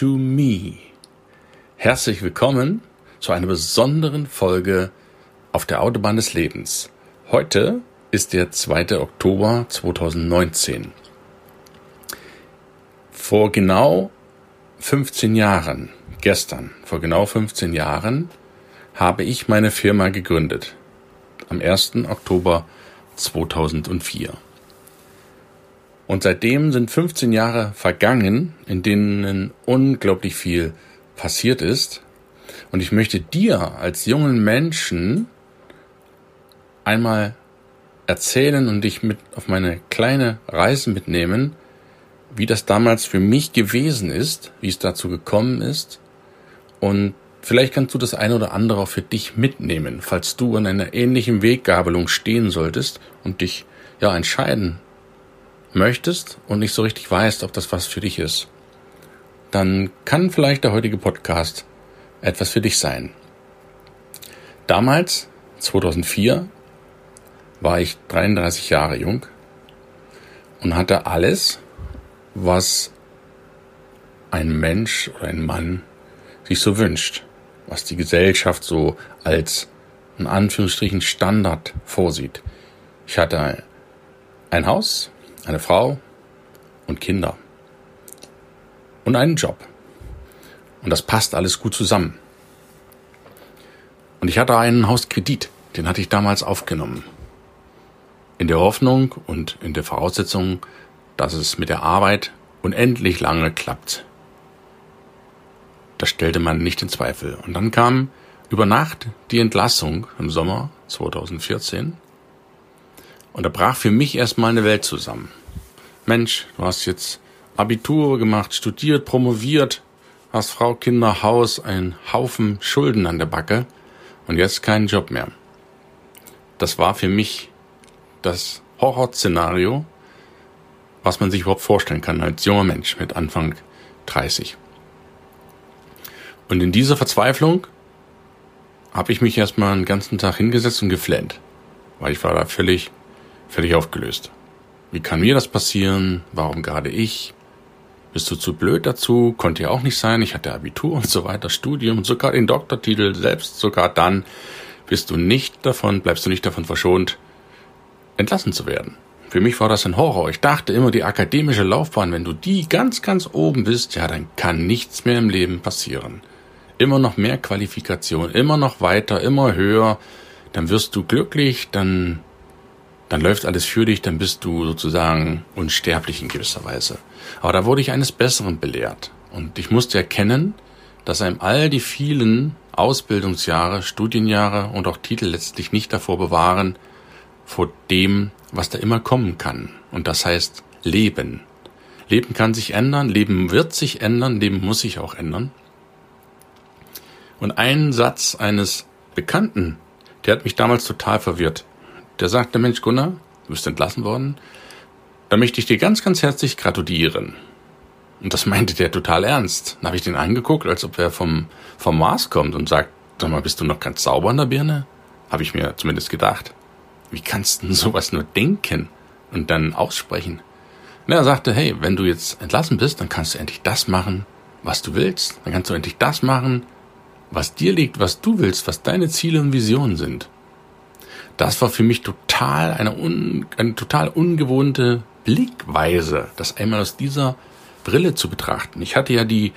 to me. Herzlich willkommen zu einer besonderen Folge auf der Autobahn des Lebens. Heute ist der 2. Oktober 2019. Vor genau 15 Jahren, gestern, vor genau 15 Jahren, habe ich meine Firma gegründet. Am 1. Oktober 2004. Und seitdem sind 15 Jahre vergangen, in denen unglaublich viel passiert ist. Und ich möchte dir als jungen Menschen einmal erzählen und dich mit auf meine kleine Reise mitnehmen, wie das damals für mich gewesen ist, wie es dazu gekommen ist. Und vielleicht kannst du das eine oder andere auch für dich mitnehmen, falls du an einer ähnlichen Weggabelung stehen solltest und dich ja entscheiden möchtest und nicht so richtig weißt, ob das was für dich ist, dann kann vielleicht der heutige Podcast etwas für dich sein. Damals, 2004, war ich 33 Jahre jung und hatte alles, was ein Mensch oder ein Mann sich so wünscht, was die Gesellschaft so als in Anführungsstrichen Standard vorsieht. Ich hatte ein Haus, eine Frau und Kinder und einen Job. Und das passt alles gut zusammen. Und ich hatte einen Hauskredit, den hatte ich damals aufgenommen. In der Hoffnung und in der Voraussetzung, dass es mit der Arbeit unendlich lange klappt. Das stellte man nicht in Zweifel. Und dann kam über Nacht die Entlassung im Sommer 2014 und da brach für mich erstmal eine Welt zusammen. Mensch, du hast jetzt Abitur gemacht, studiert, promoviert, hast Frau, Kinder, Haus, einen Haufen Schulden an der Backe und jetzt keinen Job mehr. Das war für mich das Horrorszenario, was man sich überhaupt vorstellen kann als junger Mensch mit Anfang 30. Und in dieser Verzweiflung habe ich mich erstmal einen ganzen Tag hingesetzt und geflennt, weil ich war da völlig völlig aufgelöst. Wie kann mir das passieren? Warum gerade ich? Bist du zu blöd dazu? Konnte ja auch nicht sein. Ich hatte Abitur und so weiter, Studium und sogar den Doktortitel. Selbst sogar dann bist du nicht davon, bleibst du nicht davon verschont, entlassen zu werden. Für mich war das ein Horror. Ich dachte immer, die akademische Laufbahn, wenn du die ganz, ganz oben bist, ja, dann kann nichts mehr im Leben passieren. Immer noch mehr Qualifikation, immer noch weiter, immer höher. Dann wirst du glücklich, dann dann läuft alles für dich, dann bist du sozusagen unsterblich in gewisser Weise. Aber da wurde ich eines Besseren belehrt. Und ich musste erkennen, dass einem all die vielen Ausbildungsjahre, Studienjahre und auch Titel letztlich nicht davor bewahren, vor dem, was da immer kommen kann. Und das heißt Leben. Leben kann sich ändern, Leben wird sich ändern, Leben muss sich auch ändern. Und ein Satz eines Bekannten, der hat mich damals total verwirrt. Der sagte, Mensch Gunnar, du bist entlassen worden. Da möchte ich dir ganz, ganz herzlich gratulieren. Und das meinte der total ernst. Dann habe ich den angeguckt, als ob er vom, vom Mars kommt und sagt, sag mal, bist du noch ganz sauber an der Birne? Habe ich mir zumindest gedacht. Wie kannst du denn sowas nur denken und dann aussprechen? Und er sagte, hey, wenn du jetzt entlassen bist, dann kannst du endlich das machen, was du willst. Dann kannst du endlich das machen, was dir liegt, was du willst, was deine Ziele und Visionen sind das war für mich total eine, un, eine total ungewohnte Blickweise, das einmal aus dieser Brille zu betrachten. Ich hatte ja die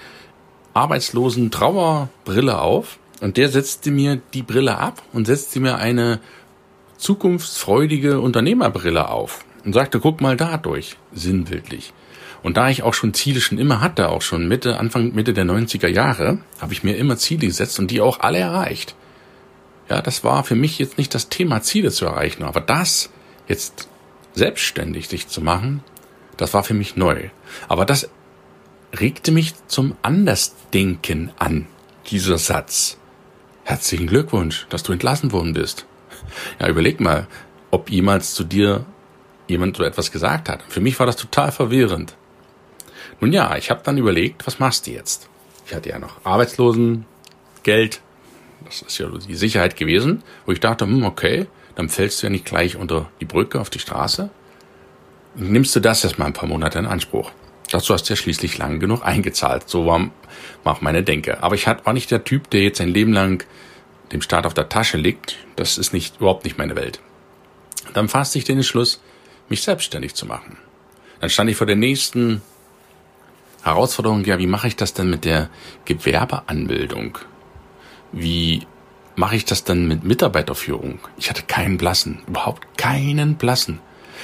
arbeitslosen Trauerbrille auf und der setzte mir die Brille ab und setzte mir eine zukunftsfreudige Unternehmerbrille auf und sagte, guck mal da durch, sinnbildlich. Und da ich auch schon Ziele schon immer hatte, auch schon Mitte, Anfang, Mitte der 90er Jahre, habe ich mir immer Ziele gesetzt und die auch alle erreicht. Ja, das war für mich jetzt nicht das Thema, Ziele zu erreichen, aber das jetzt selbstständig sich zu machen, das war für mich neu. Aber das regte mich zum Andersdenken an, dieser Satz. Herzlichen Glückwunsch, dass du entlassen worden bist. Ja, überleg mal, ob jemals zu dir jemand so etwas gesagt hat. Für mich war das total verwirrend. Nun ja, ich habe dann überlegt, was machst du jetzt? Ich hatte ja noch Arbeitslosengeld. Das ist ja die Sicherheit gewesen, wo ich dachte, hm, okay, dann fällst du ja nicht gleich unter die Brücke auf die Straße. Nimmst du das erstmal ein paar Monate in Anspruch. Dazu hast du ja schließlich lang genug eingezahlt. So war, war auch meine Denke. Aber ich war nicht der Typ, der jetzt sein Leben lang dem Staat auf der Tasche liegt. Das ist nicht, überhaupt nicht meine Welt. Dann fasste ich den Entschluss, mich selbstständig zu machen. Dann stand ich vor der nächsten Herausforderung, ja, wie mache ich das denn mit der Gewerbeanmeldung? Wie mache ich das dann mit Mitarbeiterführung? Ich hatte keinen Blassen, überhaupt keinen Blassen.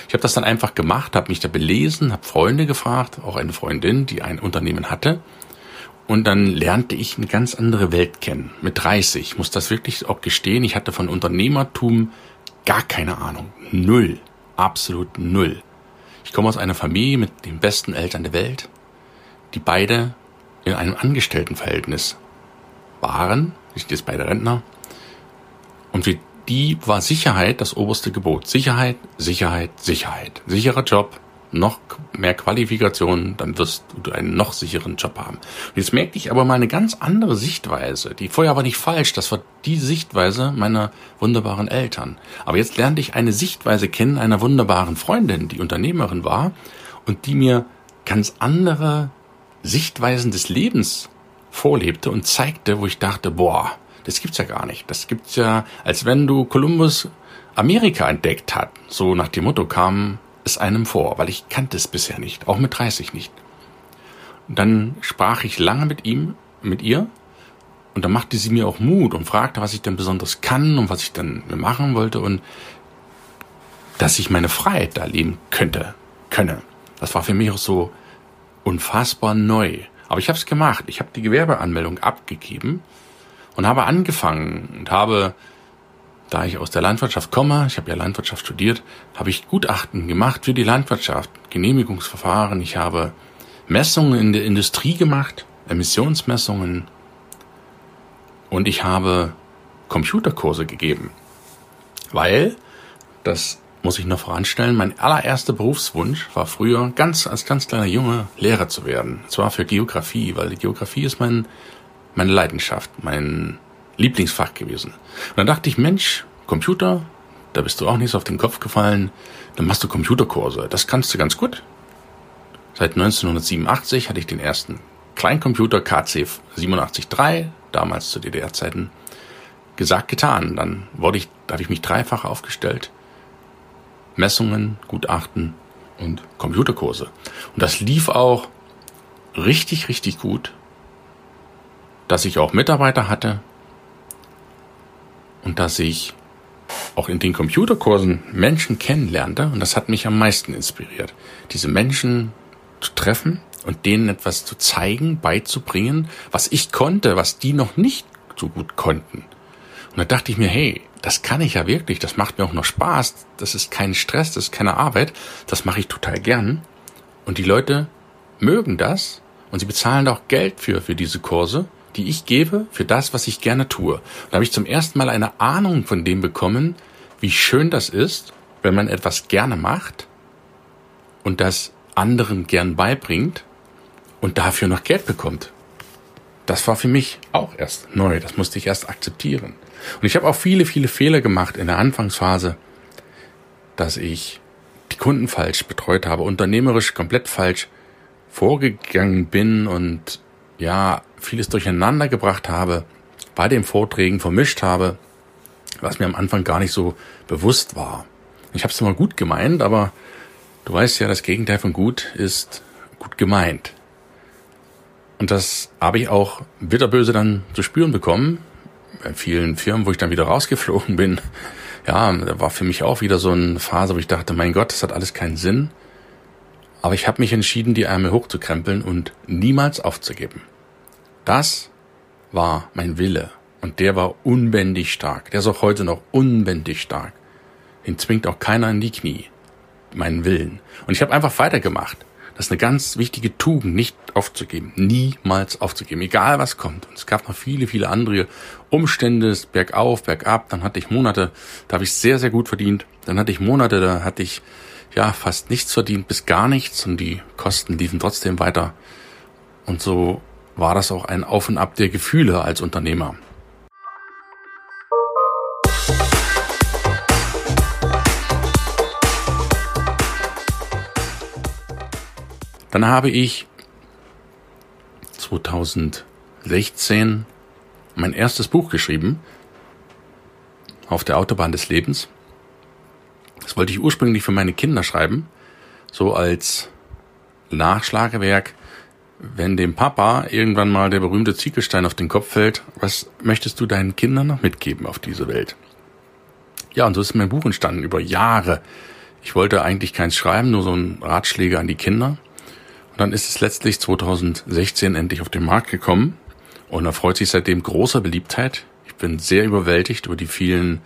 Ich habe das dann einfach gemacht, habe mich da belesen, habe Freunde gefragt, auch eine Freundin, die ein Unternehmen hatte. Und dann lernte ich eine ganz andere Welt kennen. Mit 30, ich muss das wirklich auch gestehen, ich hatte von Unternehmertum gar keine Ahnung. Null. Absolut null. Ich komme aus einer Familie mit den besten Eltern der Welt die beide in einem Angestelltenverhältnis waren, ich jetzt beide Rentner, und für die war Sicherheit das oberste Gebot. Sicherheit, Sicherheit, Sicherheit. Sicherer Job, noch mehr Qualifikationen, dann wirst du einen noch sicheren Job haben. Und jetzt merkte ich aber mal eine ganz andere Sichtweise. Die vorher war nicht falsch, das war die Sichtweise meiner wunderbaren Eltern. Aber jetzt lernte ich eine Sichtweise kennen einer wunderbaren Freundin, die Unternehmerin war und die mir ganz andere Sichtweisen des Lebens vorlebte und zeigte, wo ich dachte, boah, das gibt's ja gar nicht. Das gibt's ja, als wenn du Kolumbus Amerika entdeckt hat. So nach dem Motto kam es einem vor, weil ich kannte es bisher nicht, auch mit 30 nicht. Und dann sprach ich lange mit ihm, mit ihr, und dann machte sie mir auch Mut und fragte, was ich denn besonders kann und was ich dann machen wollte und dass ich meine Freiheit da leben könnte, könne. Das war für mich auch so unfassbar neu. Aber ich habe es gemacht. Ich habe die Gewerbeanmeldung abgegeben und habe angefangen und habe, da ich aus der Landwirtschaft komme, ich habe ja Landwirtschaft studiert, habe ich Gutachten gemacht für die Landwirtschaft, Genehmigungsverfahren. Ich habe Messungen in der Industrie gemacht, Emissionsmessungen und ich habe Computerkurse gegeben, weil das muss ich noch voranstellen, mein allererster Berufswunsch war früher, ganz als ganz kleiner Junge, Lehrer zu werden. Und zwar für Geografie, weil die Geografie ist mein, meine Leidenschaft, mein Lieblingsfach gewesen. Und dann dachte ich, Mensch, Computer, da bist du auch nicht so auf den Kopf gefallen, dann machst du Computerkurse. Das kannst du ganz gut. Seit 1987 hatte ich den ersten Kleincomputer KC 873, damals zu DDR-Zeiten, gesagt, getan. Dann wurde ich, da habe ich mich dreifach aufgestellt Messungen, Gutachten und Computerkurse. Und das lief auch richtig, richtig gut, dass ich auch Mitarbeiter hatte und dass ich auch in den Computerkursen Menschen kennenlernte und das hat mich am meisten inspiriert, diese Menschen zu treffen und denen etwas zu zeigen, beizubringen, was ich konnte, was die noch nicht so gut konnten. Und da dachte ich mir, hey, das kann ich ja wirklich, das macht mir auch noch Spaß, das ist kein Stress, das ist keine Arbeit, das mache ich total gern. Und die Leute mögen das und sie bezahlen auch Geld für, für diese Kurse, die ich gebe, für das, was ich gerne tue. Und da habe ich zum ersten Mal eine Ahnung von dem bekommen, wie schön das ist, wenn man etwas gerne macht und das anderen gern beibringt und dafür noch Geld bekommt. Das war für mich auch erst neu, das musste ich erst akzeptieren. Und ich habe auch viele, viele Fehler gemacht in der Anfangsphase, dass ich die Kunden falsch betreut habe, unternehmerisch komplett falsch vorgegangen bin und ja, vieles durcheinander gebracht habe, bei den Vorträgen vermischt habe, was mir am Anfang gar nicht so bewusst war. Ich habe es immer gut gemeint, aber du weißt ja, das Gegenteil von gut ist gut gemeint. Und das habe ich auch bitterböse dann zu spüren bekommen, bei vielen Firmen, wo ich dann wieder rausgeflogen bin, ja, da war für mich auch wieder so eine Phase, wo ich dachte, mein Gott, das hat alles keinen Sinn. Aber ich habe mich entschieden, die Ärmel hochzukrempeln und niemals aufzugeben. Das war mein Wille. Und der war unbändig stark. Der ist auch heute noch unbändig stark. Den zwingt auch keiner in die Knie. Meinen Willen. Und ich habe einfach weitergemacht. Das ist eine ganz wichtige Tugend, nicht aufzugeben, niemals aufzugeben, egal was kommt. Und es gab noch viele, viele andere Umstände, bergauf, bergab. Dann hatte ich Monate, da habe ich sehr, sehr gut verdient. Dann hatte ich Monate, da hatte ich ja fast nichts verdient, bis gar nichts und die Kosten liefen trotzdem weiter. Und so war das auch ein Auf und Ab der Gefühle als Unternehmer. Dann habe ich 2016 mein erstes Buch geschrieben, auf der Autobahn des Lebens. Das wollte ich ursprünglich für meine Kinder schreiben, so als Nachschlagewerk. Wenn dem Papa irgendwann mal der berühmte Ziegelstein auf den Kopf fällt, was möchtest du deinen Kindern noch mitgeben auf diese Welt? Ja, und so ist mein Buch entstanden über Jahre. Ich wollte eigentlich keins schreiben, nur so ein Ratschläge an die Kinder. Dann ist es letztlich 2016 endlich auf den Markt gekommen und erfreut sich seitdem großer Beliebtheit. Ich bin sehr überwältigt über die vielen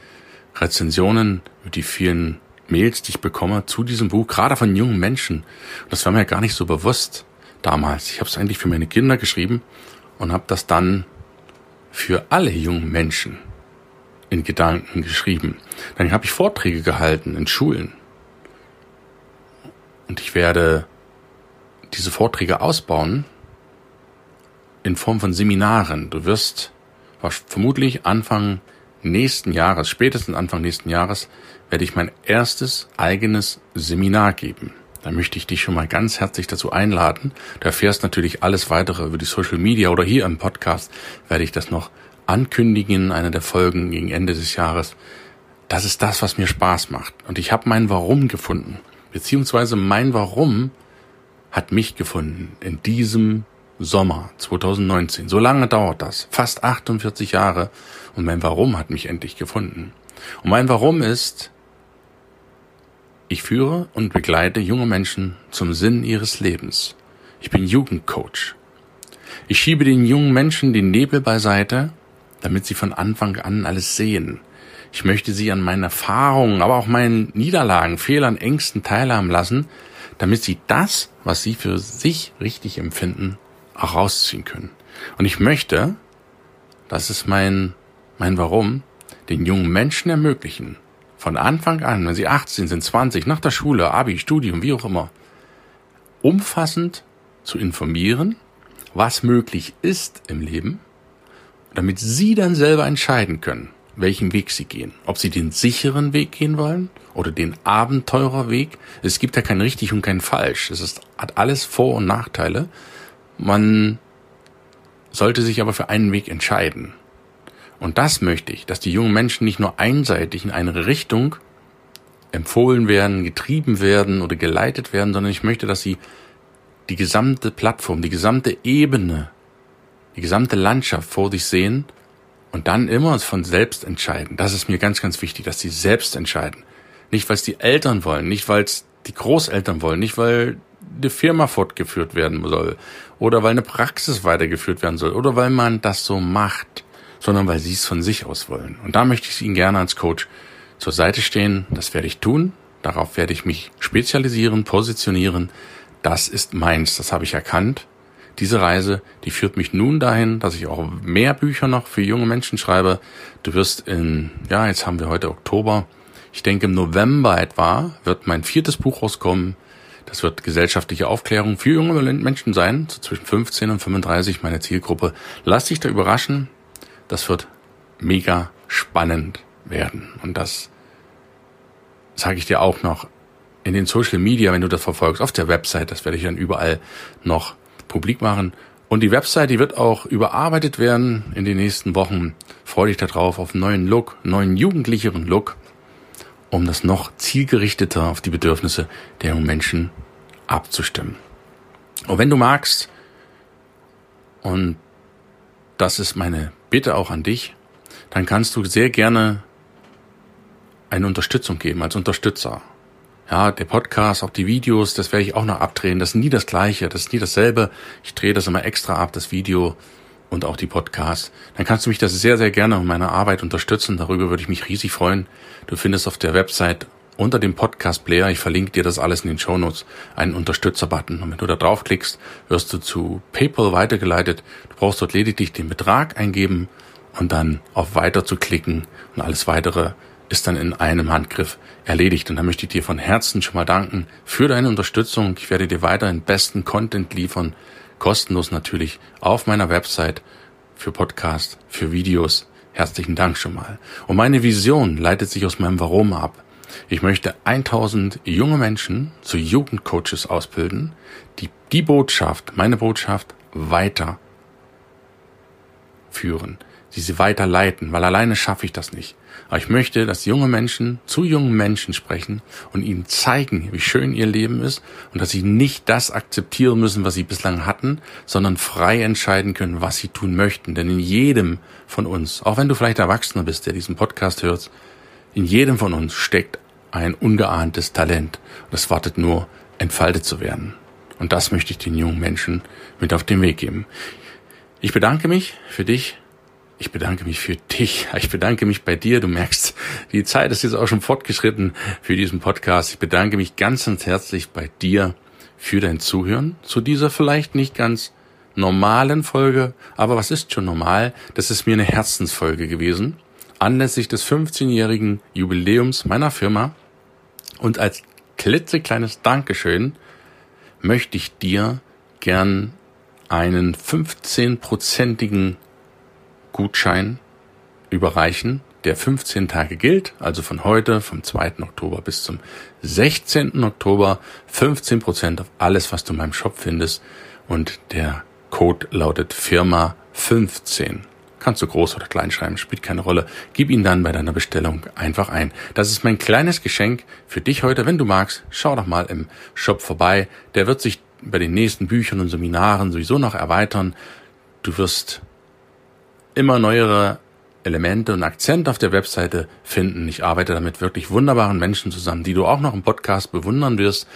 Rezensionen, über die vielen Mails, die ich bekomme zu diesem Buch, gerade von jungen Menschen. Das war mir gar nicht so bewusst damals. Ich habe es eigentlich für meine Kinder geschrieben und habe das dann für alle jungen Menschen in Gedanken geschrieben. Dann habe ich Vorträge gehalten in Schulen. Und ich werde diese Vorträge ausbauen in Form von Seminaren. Du wirst vermutlich Anfang nächsten Jahres, spätestens Anfang nächsten Jahres, werde ich mein erstes eigenes Seminar geben. Da möchte ich dich schon mal ganz herzlich dazu einladen. Du erfährst natürlich alles weitere über die Social Media oder hier im Podcast werde ich das noch ankündigen in einer der Folgen gegen Ende des Jahres. Das ist das, was mir Spaß macht. Und ich habe mein Warum gefunden. Beziehungsweise mein Warum hat mich gefunden in diesem Sommer 2019. So lange dauert das. Fast 48 Jahre. Und mein Warum hat mich endlich gefunden. Und mein Warum ist, ich führe und begleite junge Menschen zum Sinn ihres Lebens. Ich bin Jugendcoach. Ich schiebe den jungen Menschen den Nebel beiseite, damit sie von Anfang an alles sehen. Ich möchte sie an meinen Erfahrungen, aber auch meinen Niederlagen, Fehlern, Ängsten teilhaben lassen, damit sie das, was sie für sich richtig empfinden, auch rausziehen können. Und ich möchte, das ist mein, mein Warum, den jungen Menschen ermöglichen, von Anfang an, wenn sie 18 sind, 20, nach der Schule, Abi, Studium, wie auch immer, umfassend zu informieren, was möglich ist im Leben, damit sie dann selber entscheiden können, welchen Weg sie gehen. Ob sie den sicheren Weg gehen wollen oder den Abenteurerweg. Es gibt ja kein richtig und kein falsch. Es ist, hat alles Vor- und Nachteile. Man sollte sich aber für einen Weg entscheiden. Und das möchte ich, dass die jungen Menschen nicht nur einseitig in eine Richtung empfohlen werden, getrieben werden oder geleitet werden, sondern ich möchte, dass sie die gesamte Plattform, die gesamte Ebene, die gesamte Landschaft vor sich sehen und dann immer von selbst entscheiden. Das ist mir ganz, ganz wichtig, dass sie selbst entscheiden. Nicht, weil es die Eltern wollen, nicht, weil es die Großeltern wollen, nicht, weil eine Firma fortgeführt werden soll oder weil eine Praxis weitergeführt werden soll oder weil man das so macht, sondern weil sie es von sich aus wollen. Und da möchte ich Ihnen gerne als Coach zur Seite stehen. Das werde ich tun. Darauf werde ich mich spezialisieren, positionieren. Das ist meins. Das habe ich erkannt. Diese Reise, die führt mich nun dahin, dass ich auch mehr Bücher noch für junge Menschen schreibe. Du wirst in, ja, jetzt haben wir heute Oktober. Ich denke, im November etwa wird mein viertes Buch rauskommen. Das wird gesellschaftliche Aufklärung für junge Menschen sein, so zwischen 15 und 35 meine Zielgruppe. Lass dich da überraschen. Das wird mega spannend werden. Und das sage ich dir auch noch in den Social Media, wenn du das verfolgst, auf der Website. Das werde ich dann überall noch publik machen. Und die Website, die wird auch überarbeitet werden in den nächsten Wochen. Freue dich darauf auf einen neuen Look, neuen jugendlicheren Look, um das noch zielgerichteter auf die Bedürfnisse der jungen Menschen abzustimmen. Und wenn du magst, und das ist meine Bitte auch an dich, dann kannst du sehr gerne eine Unterstützung geben als Unterstützer. Ja, der Podcast, auch die Videos, das werde ich auch noch abdrehen. Das ist nie das Gleiche, das ist nie dasselbe. Ich drehe das immer extra ab, das Video und auch die Podcasts. Dann kannst du mich das sehr, sehr gerne in meiner Arbeit unterstützen. Darüber würde ich mich riesig freuen. Du findest auf der Website unter dem Podcast-Player, ich verlinke dir das alles in den Shownotes, einen Unterstützer-Button. Und wenn du da draufklickst, wirst du zu PayPal weitergeleitet. Du brauchst dort lediglich den Betrag eingeben und dann auf Weiter zu klicken und alles weitere ist dann in einem Handgriff erledigt. Und da möchte ich dir von Herzen schon mal danken für deine Unterstützung. Ich werde dir weiterhin besten Content liefern, kostenlos natürlich, auf meiner Website für Podcast, für Videos. Herzlichen Dank schon mal. Und meine Vision leitet sich aus meinem Warum ab. Ich möchte 1000 junge Menschen zu Jugendcoaches ausbilden, die die Botschaft, meine Botschaft weiter führen, die sie weiterleiten, weil alleine schaffe ich das nicht. Aber ich möchte, dass junge Menschen zu jungen Menschen sprechen und ihnen zeigen, wie schön ihr Leben ist und dass sie nicht das akzeptieren müssen, was sie bislang hatten, sondern frei entscheiden können, was sie tun möchten. Denn in jedem von uns, auch wenn du vielleicht Erwachsener bist, der diesen Podcast hört, in jedem von uns steckt ein ungeahntes Talent. Das wartet nur, entfaltet zu werden. Und das möchte ich den jungen Menschen mit auf den Weg geben. Ich bedanke mich für dich ich bedanke mich für dich. Ich bedanke mich bei dir. Du merkst, die Zeit ist jetzt auch schon fortgeschritten für diesen Podcast. Ich bedanke mich ganz, ganz herzlich bei dir für dein Zuhören zu dieser vielleicht nicht ganz normalen Folge. Aber was ist schon normal? Das ist mir eine Herzensfolge gewesen. Anlässlich des 15-jährigen Jubiläums meiner Firma. Und als klitzekleines Dankeschön möchte ich dir gern einen 15-prozentigen Gutschein überreichen, der 15 Tage gilt, also von heute, vom 2. Oktober bis zum 16. Oktober, 15 Prozent auf alles, was du in meinem Shop findest. Und der Code lautet Firma 15. Kannst du groß oder klein schreiben, spielt keine Rolle. Gib ihn dann bei deiner Bestellung einfach ein. Das ist mein kleines Geschenk für dich heute. Wenn du magst, schau doch mal im Shop vorbei. Der wird sich bei den nächsten Büchern und Seminaren sowieso noch erweitern. Du wirst immer neuere Elemente und Akzente auf der Webseite finden. Ich arbeite damit wirklich wunderbaren Menschen zusammen, die du auch noch im Podcast bewundern wirst,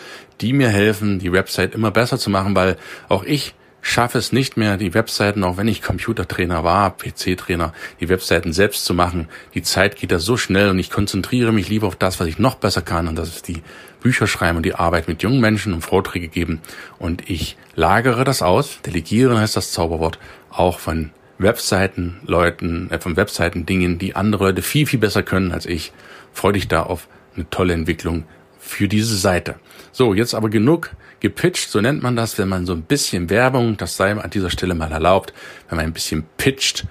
die mir helfen, die Website immer besser zu machen, weil auch ich schaffe es nicht mehr, die Webseiten, auch wenn ich Computertrainer war, PC-Trainer, die Webseiten selbst zu machen. Die Zeit geht da so schnell und ich konzentriere mich lieber auf das, was ich noch besser kann und das ist die Bücher schreiben und die Arbeit mit jungen Menschen und Vorträge geben. Und ich lagere das aus, delegieren heißt das Zauberwort, auch von Webseiten Leuten, äh, von Webseiten Dingen, die andere Leute viel, viel besser können als ich. Freue dich da auf eine tolle Entwicklung für diese Seite. So, jetzt aber genug gepitcht, so nennt man das, wenn man so ein bisschen Werbung, das sei an dieser Stelle mal erlaubt, wenn man ein bisschen pitcht,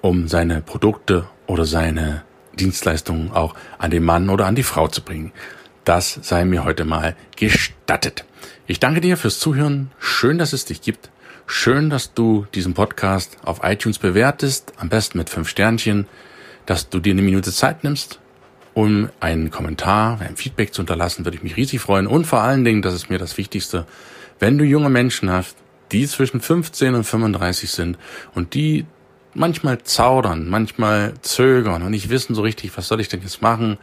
um seine Produkte oder seine Dienstleistungen auch an den Mann oder an die Frau zu bringen. Das sei mir heute mal gestattet. Ich danke dir fürs Zuhören. Schön, dass es dich gibt. Schön, dass du diesen Podcast auf iTunes bewertest, am besten mit fünf Sternchen, dass du dir eine Minute Zeit nimmst, um einen Kommentar, ein Feedback zu unterlassen, würde ich mich riesig freuen. Und vor allen Dingen, das ist mir das Wichtigste, wenn du junge Menschen hast, die zwischen 15 und 35 sind und die manchmal zaudern, manchmal zögern und nicht wissen so richtig, was soll ich denn jetzt machen,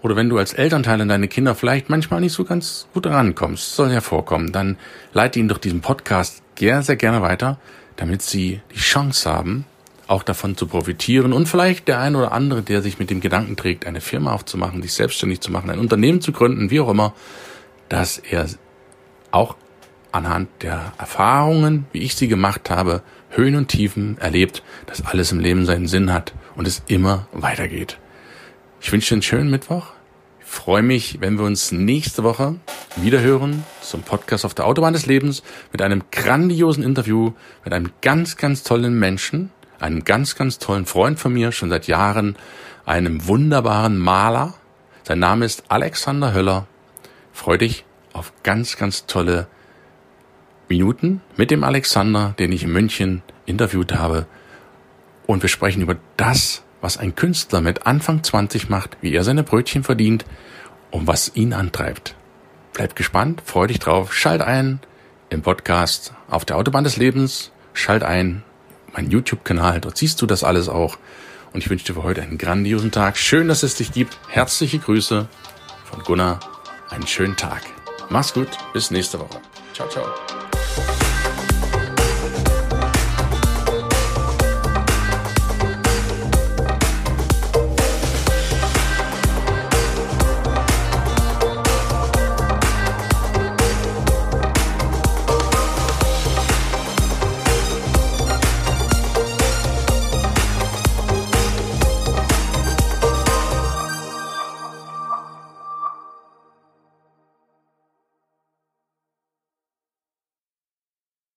oder wenn du als Elternteil an deine Kinder vielleicht manchmal nicht so ganz gut rankommst, soll ja vorkommen, dann leite ihnen doch diesen Podcast sehr, sehr gerne weiter, damit sie die Chance haben, auch davon zu profitieren und vielleicht der ein oder andere, der sich mit dem Gedanken trägt, eine Firma aufzumachen, sich selbstständig zu machen, ein Unternehmen zu gründen, wie auch immer, dass er auch anhand der Erfahrungen, wie ich sie gemacht habe, Höhen und Tiefen erlebt, dass alles im Leben seinen Sinn hat und es immer weitergeht. Ich wünsche dir einen schönen Mittwoch. Ich freue mich, wenn wir uns nächste Woche wieder hören zum Podcast auf der Autobahn des Lebens mit einem grandiosen Interview mit einem ganz, ganz tollen Menschen, einem ganz, ganz tollen Freund von mir, schon seit Jahren, einem wunderbaren Maler. Sein Name ist Alexander Höller. Freu dich auf ganz, ganz tolle Minuten mit dem Alexander, den ich in München interviewt habe. Und wir sprechen über das, was ein Künstler mit Anfang 20 macht, wie er seine Brötchen verdient und was ihn antreibt. Bleib gespannt, freu dich drauf, schalt ein im Podcast auf der Autobahn des Lebens, schalt ein meinen YouTube-Kanal, dort siehst du das alles auch. Und ich wünsche dir für heute einen grandiosen Tag. Schön, dass es dich gibt. Herzliche Grüße von Gunnar. Einen schönen Tag. Mach's gut. Bis nächste Woche. Ciao, ciao.